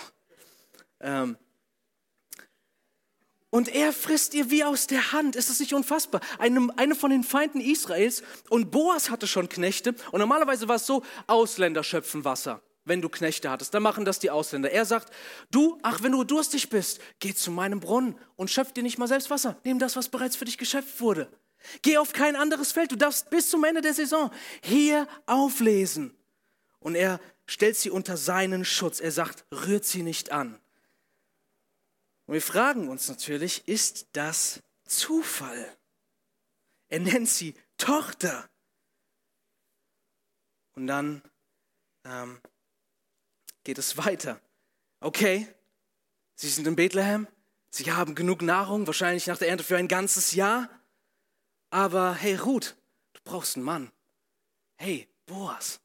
Ähm, und er frisst ihr wie aus der Hand. Ist das nicht unfassbar? Eine, eine von den Feinden Israels. Und Boas hatte schon Knechte. Und normalerweise war es so, Ausländer schöpfen Wasser wenn du Knechte hattest. Dann machen das die Ausländer. Er sagt, du, ach, wenn du durstig bist, geh zu meinem Brunnen und schöpf dir nicht mal selbst Wasser. Nimm das, was bereits für dich geschöpft wurde. Geh auf kein anderes Feld. Du darfst bis zum Ende der Saison hier auflesen. Und er stellt sie unter seinen Schutz. Er sagt, rührt sie nicht an. Und wir fragen uns natürlich, ist das Zufall? Er nennt sie Tochter. Und dann ähm, geht es weiter. Okay, Sie sind in Bethlehem, Sie haben genug Nahrung, wahrscheinlich nach der Ernte für ein ganzes Jahr. Aber hey Ruth, du brauchst einen Mann. Hey Boas,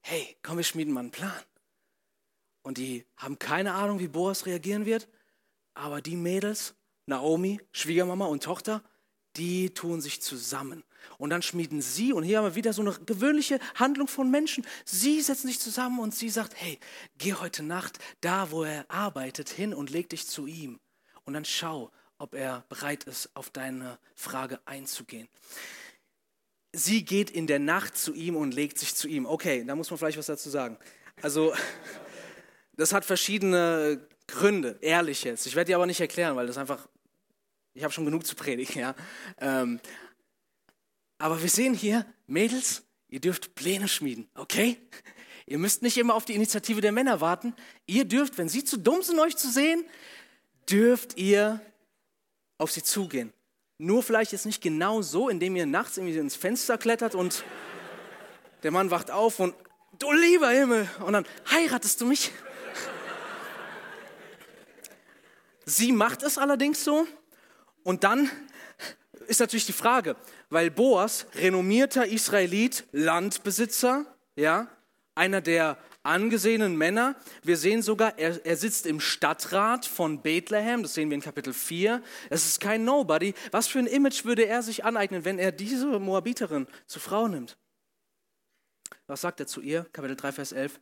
hey, komm, wir schmieden mal einen Plan. Und die haben keine Ahnung, wie Boas reagieren wird, aber die Mädels, Naomi, Schwiegermama und Tochter, die tun sich zusammen. Und dann schmieden sie, und hier haben wir wieder so eine gewöhnliche Handlung von Menschen, sie setzen sich zusammen und sie sagt, hey, geh heute Nacht da, wo er arbeitet, hin und leg dich zu ihm. Und dann schau, ob er bereit ist, auf deine Frage einzugehen. Sie geht in der Nacht zu ihm und legt sich zu ihm. Okay, da muss man vielleicht was dazu sagen. Also, das hat verschiedene Gründe, ehrlich jetzt. Ich werde die aber nicht erklären, weil das einfach ich habe schon genug zu predigen, ja. Ähm, aber wir sehen hier, Mädels, ihr dürft Pläne schmieden, okay? Ihr müsst nicht immer auf die Initiative der Männer warten. Ihr dürft, wenn sie zu dumm sind, euch zu sehen, dürft ihr auf sie zugehen. Nur vielleicht jetzt nicht genau so, indem ihr nachts irgendwie ins Fenster klettert und der Mann wacht auf und du lieber Himmel und dann heiratest du mich. Sie macht es allerdings so und dann ist natürlich die Frage, weil Boas, renommierter Israelit, Landbesitzer, ja, einer der angesehenen Männer, wir sehen sogar, er, er sitzt im Stadtrat von Bethlehem, das sehen wir in Kapitel 4. Es ist kein Nobody. Was für ein Image würde er sich aneignen, wenn er diese Moabiterin zur Frau nimmt? Was sagt er zu ihr? Kapitel 3, Vers 11.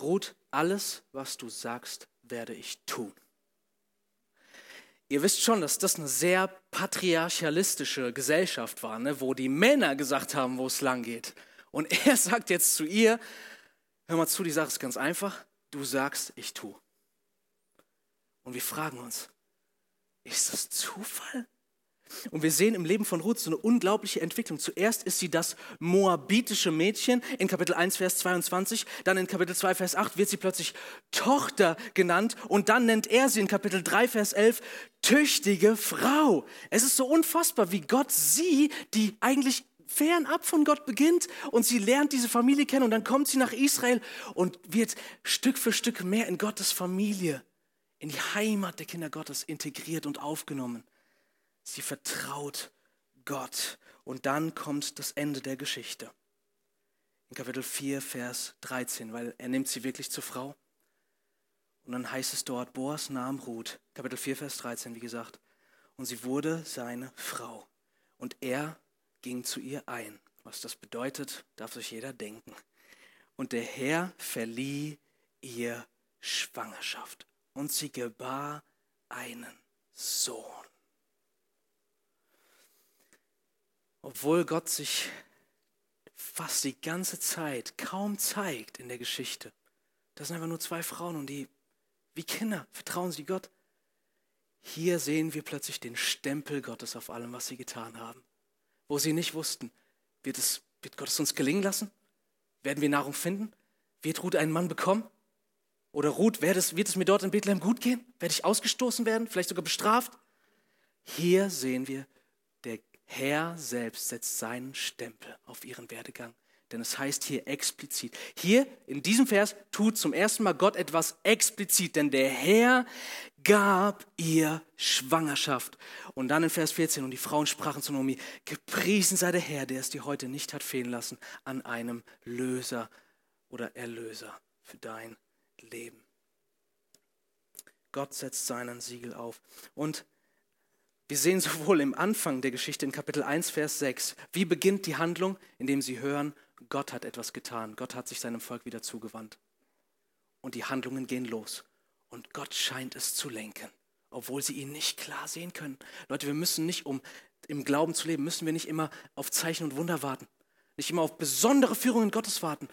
Ruth, alles, was du sagst, werde ich tun. Ihr wisst schon, dass das eine sehr patriarchalistische Gesellschaft war, ne, wo die Männer gesagt haben, wo es lang geht. Und er sagt jetzt zu ihr, hör mal zu, die Sache ist ganz einfach, du sagst, ich tue. Und wir fragen uns, ist das Zufall? Und wir sehen im Leben von Ruth so eine unglaubliche Entwicklung. Zuerst ist sie das moabitische Mädchen in Kapitel 1, Vers 22. Dann in Kapitel 2, Vers 8 wird sie plötzlich Tochter genannt. Und dann nennt er sie in Kapitel 3, Vers 11 tüchtige Frau. Es ist so unfassbar, wie Gott sie, die eigentlich fernab von Gott beginnt und sie lernt diese Familie kennen und dann kommt sie nach Israel und wird Stück für Stück mehr in Gottes Familie, in die Heimat der Kinder Gottes integriert und aufgenommen. Sie vertraut Gott. Und dann kommt das Ende der Geschichte. In Kapitel 4, Vers 13, weil er nimmt sie wirklich zur Frau. Und dann heißt es dort, Boas nahm Ruth, Kapitel 4, Vers 13, wie gesagt. und sie wurde seine Frau. Und er ging zu ihr ein. Was das bedeutet, darf sich jeder denken. Und der Herr verlieh ihr Schwangerschaft und sie gebar einen Sohn. Obwohl Gott sich fast die ganze Zeit kaum zeigt in der Geschichte. Das sind einfach nur zwei Frauen und die, wie Kinder, vertrauen sie Gott. Hier sehen wir plötzlich den Stempel Gottes auf allem, was sie getan haben. Wo sie nicht wussten, wird, es, wird Gott es uns gelingen lassen? Werden wir Nahrung finden? Wird Ruth einen Mann bekommen? Oder Ruth, wird es, wird es mir dort in Bethlehem gut gehen? Werde ich ausgestoßen werden? Vielleicht sogar bestraft? Hier sehen wir, Herr selbst setzt seinen Stempel auf ihren Werdegang. Denn es heißt hier explizit. Hier in diesem Vers tut zum ersten Mal Gott etwas explizit, denn der Herr gab ihr Schwangerschaft. Und dann in Vers 14, und die Frauen sprachen zu Nomi, gepriesen sei der Herr, der es dir heute nicht hat fehlen lassen, an einem Löser oder Erlöser für dein Leben. Gott setzt seinen Siegel auf. Und wir sehen sowohl im Anfang der Geschichte in Kapitel 1, Vers 6, wie beginnt die Handlung, indem sie hören, Gott hat etwas getan. Gott hat sich seinem Volk wieder zugewandt. Und die Handlungen gehen los. Und Gott scheint es zu lenken, obwohl sie ihn nicht klar sehen können. Leute, wir müssen nicht, um im Glauben zu leben, müssen wir nicht immer auf Zeichen und Wunder warten. Nicht immer auf besondere Führungen Gottes warten.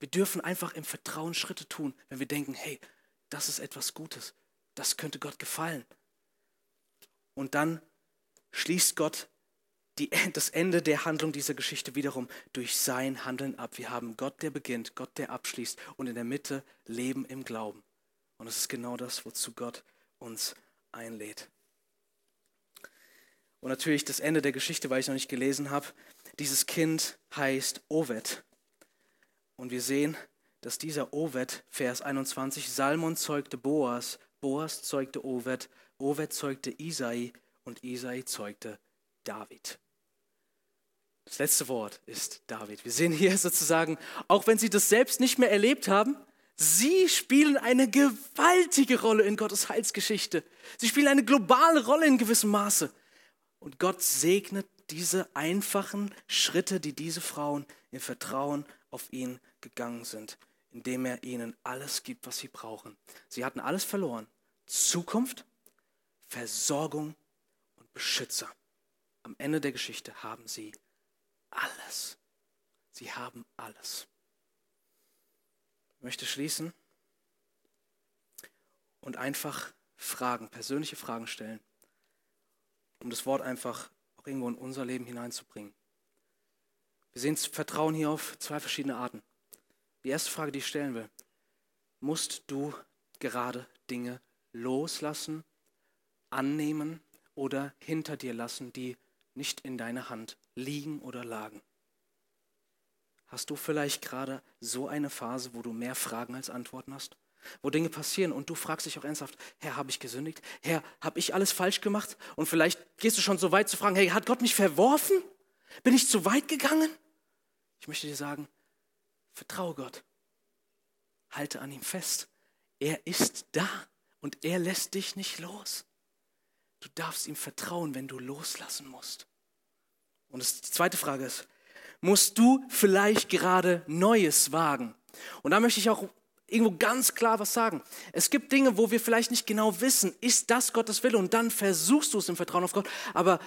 Wir dürfen einfach im Vertrauen Schritte tun, wenn wir denken, hey, das ist etwas Gutes. Das könnte Gott gefallen. Und dann schließt Gott die, das Ende der Handlung dieser Geschichte wiederum durch sein Handeln ab. Wir haben Gott, der beginnt, Gott, der abschließt und in der Mitte Leben im Glauben. Und es ist genau das, wozu Gott uns einlädt. Und natürlich das Ende der Geschichte, weil ich noch nicht gelesen habe. Dieses Kind heißt Ovet. Und wir sehen, dass dieser Ovet, Vers 21, Salmon zeugte Boas, Boas zeugte Ovet, Ovet zeugte Isai und Isai zeugte David. Das letzte Wort ist David. Wir sehen hier sozusagen, auch wenn sie das selbst nicht mehr erlebt haben, sie spielen eine gewaltige Rolle in Gottes Heilsgeschichte. Sie spielen eine globale Rolle in gewissem Maße. Und Gott segnet diese einfachen Schritte, die diese Frauen im Vertrauen auf ihn gegangen sind, indem er ihnen alles gibt, was sie brauchen. Sie hatten alles verloren. Zukunft, Versorgung und Beschützer. Am Ende der Geschichte haben sie alles. Sie haben alles. Ich möchte schließen und einfach Fragen, persönliche Fragen stellen, um das Wort einfach auch irgendwo in unser Leben hineinzubringen. Wir sehen Vertrauen hier auf zwei verschiedene Arten. Die erste Frage, die ich stellen will, musst du gerade Dinge loslassen, annehmen oder hinter dir lassen, die nicht in deiner Hand liegen oder lagen. Hast du vielleicht gerade so eine Phase, wo du mehr Fragen als Antworten hast? Wo Dinge passieren und du fragst dich auch ernsthaft, Herr, habe ich gesündigt? Herr, habe ich alles falsch gemacht? Und vielleicht gehst du schon so weit zu fragen, hey, hat Gott mich verworfen? Bin ich zu weit gegangen? Ich möchte dir sagen, vertraue Gott. Halte an ihm fest. Er ist da und er lässt dich nicht los. Du darfst ihm vertrauen, wenn du loslassen musst. Und die zweite Frage ist, musst du vielleicht gerade Neues wagen? Und da möchte ich auch irgendwo ganz klar was sagen. Es gibt Dinge, wo wir vielleicht nicht genau wissen, ist das Gottes Wille? Und dann versuchst du es im Vertrauen auf Gott. Aber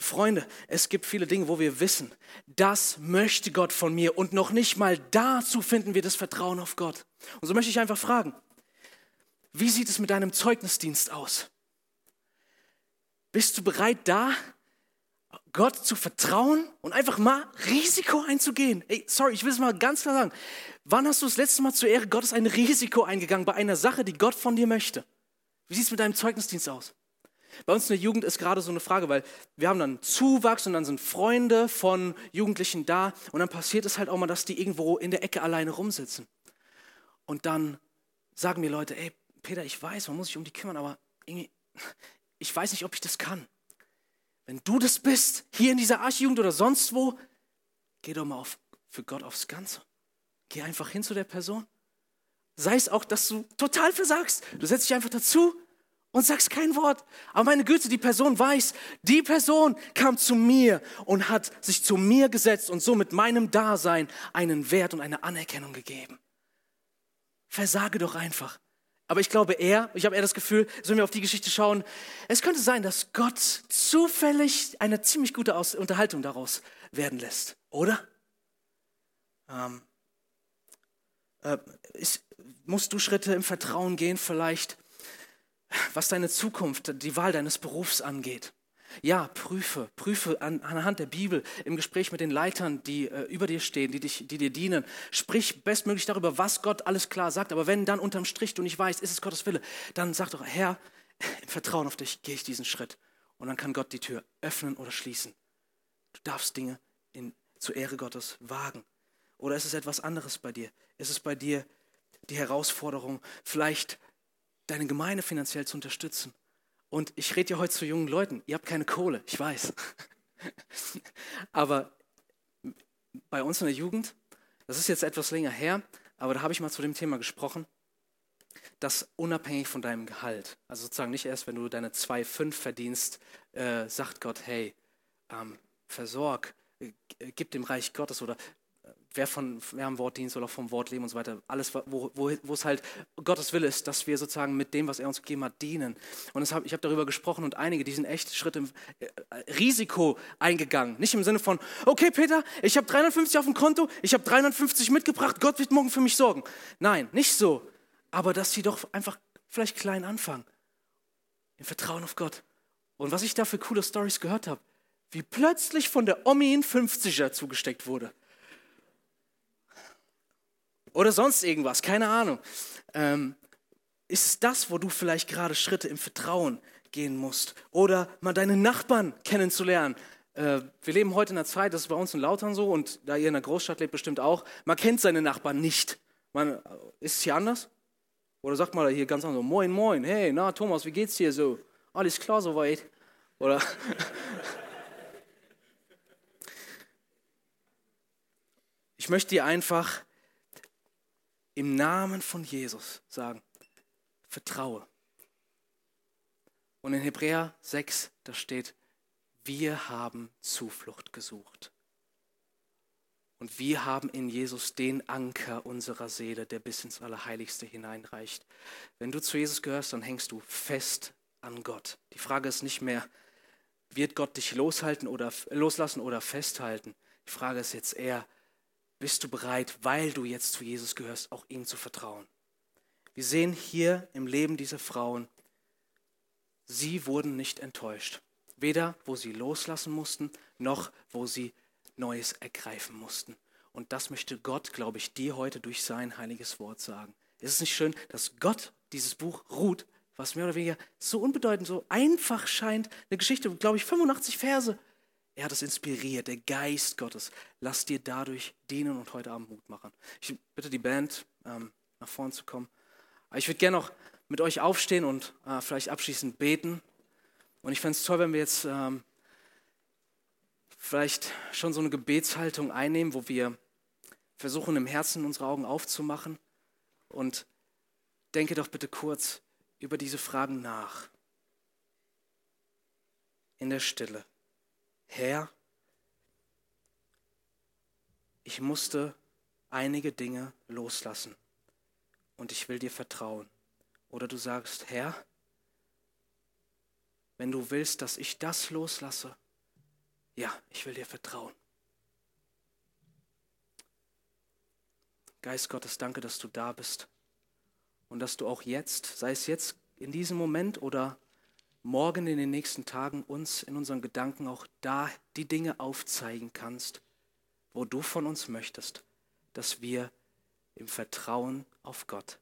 Freunde, es gibt viele Dinge, wo wir wissen, das möchte Gott von mir. Und noch nicht mal dazu finden wir das Vertrauen auf Gott. Und so möchte ich einfach fragen, wie sieht es mit deinem Zeugnisdienst aus? Bist du bereit da, Gott zu vertrauen und einfach mal Risiko einzugehen? Ey, sorry, ich will es mal ganz klar sagen. Wann hast du das letzte Mal zur Ehre Gottes ein Risiko eingegangen bei einer Sache, die Gott von dir möchte? Wie sieht es mit deinem Zeugnisdienst aus? Bei uns in der Jugend ist gerade so eine Frage, weil wir haben dann Zuwachs und dann sind Freunde von Jugendlichen da und dann passiert es halt auch mal, dass die irgendwo in der Ecke alleine rumsitzen. Und dann sagen mir Leute, ey, Peter, ich weiß, man muss sich um die kümmern, aber ich weiß nicht, ob ich das kann. Wenn du das bist, hier in dieser Archjugend oder sonst wo, geh doch mal auf, für Gott aufs Ganze. Geh einfach hin zu der Person. Sei es auch, dass du total versagst. Du setzt dich einfach dazu und sagst kein Wort. Aber meine Güte, die Person weiß, die Person kam zu mir und hat sich zu mir gesetzt und so mit meinem Dasein einen Wert und eine Anerkennung gegeben. Versage doch einfach. Aber ich glaube eher, ich habe eher das Gefühl, wenn wir auf die Geschichte schauen, es könnte sein, dass Gott zufällig eine ziemlich gute Unterhaltung daraus werden lässt, oder? Ähm, äh, ist, musst du Schritte im Vertrauen gehen, vielleicht, was deine Zukunft, die Wahl deines Berufs angeht? Ja, prüfe, prüfe an, anhand der Bibel im Gespräch mit den Leitern, die äh, über dir stehen, die, dich, die dir dienen. Sprich bestmöglich darüber, was Gott alles klar sagt. Aber wenn dann unterm Strich du nicht weißt, ist es Gottes Wille, dann sag doch, Herr, im Vertrauen auf dich gehe ich diesen Schritt. Und dann kann Gott die Tür öffnen oder schließen. Du darfst Dinge in, zur Ehre Gottes wagen. Oder ist es etwas anderes bei dir? Ist es bei dir die Herausforderung, vielleicht deine Gemeinde finanziell zu unterstützen? Und ich rede ja heute zu jungen Leuten, ihr habt keine Kohle, ich weiß. aber bei uns in der Jugend, das ist jetzt etwas länger her, aber da habe ich mal zu dem Thema gesprochen, dass unabhängig von deinem Gehalt, also sozusagen nicht erst, wenn du deine 2,5 verdienst, äh, sagt Gott, hey, ähm, versorg, äh, gib dem Reich Gottes oder wer, von, wer am Wort dient, soll auch vom Wort leben und so weiter. Alles, wo, wo, wo es halt Gottes Wille ist, dass wir sozusagen mit dem, was er uns gegeben hat, dienen. Und hab, ich habe darüber gesprochen und einige, die sind echt Schritte im äh, Risiko eingegangen. Nicht im Sinne von, okay Peter, ich habe 350 auf dem Konto, ich habe 350 mitgebracht, Gott wird morgen für mich sorgen. Nein, nicht so. Aber dass sie doch einfach vielleicht klein anfangen. Im Vertrauen auf Gott. Und was ich da für coole Stories gehört habe, wie plötzlich von der Omi ein 50er zugesteckt wurde oder sonst irgendwas, keine Ahnung. Ähm, ist es das, wo du vielleicht gerade Schritte im Vertrauen gehen musst? Oder mal deine Nachbarn kennenzulernen? Äh, wir leben heute in einer Zeit, das ist bei uns in Lautern so und da ihr in einer Großstadt lebt, bestimmt auch. Man kennt seine Nachbarn nicht. Man, äh, ist es hier anders? Oder sagt mal hier ganz anders, moin, moin, hey, na Thomas, wie geht's dir so? Alles klar soweit? Oder? ich möchte dir einfach im Namen von Jesus sagen, vertraue. Und in Hebräer 6, da steht, wir haben Zuflucht gesucht. Und wir haben in Jesus den Anker unserer Seele, der bis ins Allerheiligste hineinreicht. Wenn du zu Jesus gehörst, dann hängst du fest an Gott. Die Frage ist nicht mehr, wird Gott dich loshalten oder, loslassen oder festhalten? Die Frage ist jetzt eher, bist du bereit, weil du jetzt zu Jesus gehörst, auch ihm zu vertrauen. Wir sehen hier im Leben dieser Frauen, sie wurden nicht enttäuscht. Weder wo sie loslassen mussten, noch wo sie Neues ergreifen mussten. Und das möchte Gott, glaube ich, dir heute durch sein heiliges Wort sagen. Ist es nicht schön, dass Gott dieses Buch ruht, was mehr oder weniger so unbedeutend, so einfach scheint, eine Geschichte, glaube ich, 85 Verse, er hat es inspiriert, der Geist Gottes. Lass dir dadurch dienen und heute Abend Mut machen. Ich bitte die Band, ähm, nach vorne zu kommen. Ich würde gerne noch mit euch aufstehen und äh, vielleicht abschließend beten. Und ich fände es toll, wenn wir jetzt ähm, vielleicht schon so eine Gebetshaltung einnehmen, wo wir versuchen, im Herzen unsere Augen aufzumachen. Und denke doch bitte kurz über diese Fragen nach. In der Stille. Herr, ich musste einige Dinge loslassen und ich will dir vertrauen. Oder du sagst, Herr, wenn du willst, dass ich das loslasse, ja, ich will dir vertrauen. Geist Gottes, danke, dass du da bist und dass du auch jetzt, sei es jetzt in diesem Moment oder morgen in den nächsten Tagen uns in unseren Gedanken auch da die Dinge aufzeigen kannst, wo du von uns möchtest, dass wir im Vertrauen auf Gott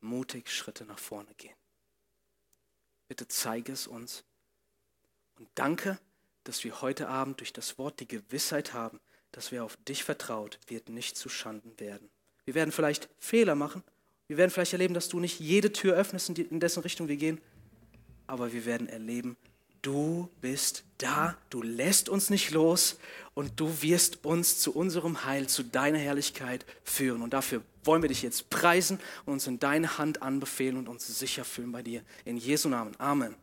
mutig Schritte nach vorne gehen. Bitte zeige es uns und danke, dass wir heute Abend durch das Wort die Gewissheit haben, dass wer auf dich vertraut, wird nicht zu Schanden werden. Wir werden vielleicht Fehler machen. Wir werden vielleicht erleben, dass du nicht jede Tür öffnest, in dessen Richtung wir gehen aber wir werden erleben, du bist da, du lässt uns nicht los und du wirst uns zu unserem Heil, zu deiner Herrlichkeit führen. Und dafür wollen wir dich jetzt preisen und uns in deine Hand anbefehlen und uns sicher fühlen bei dir. In Jesu Namen. Amen.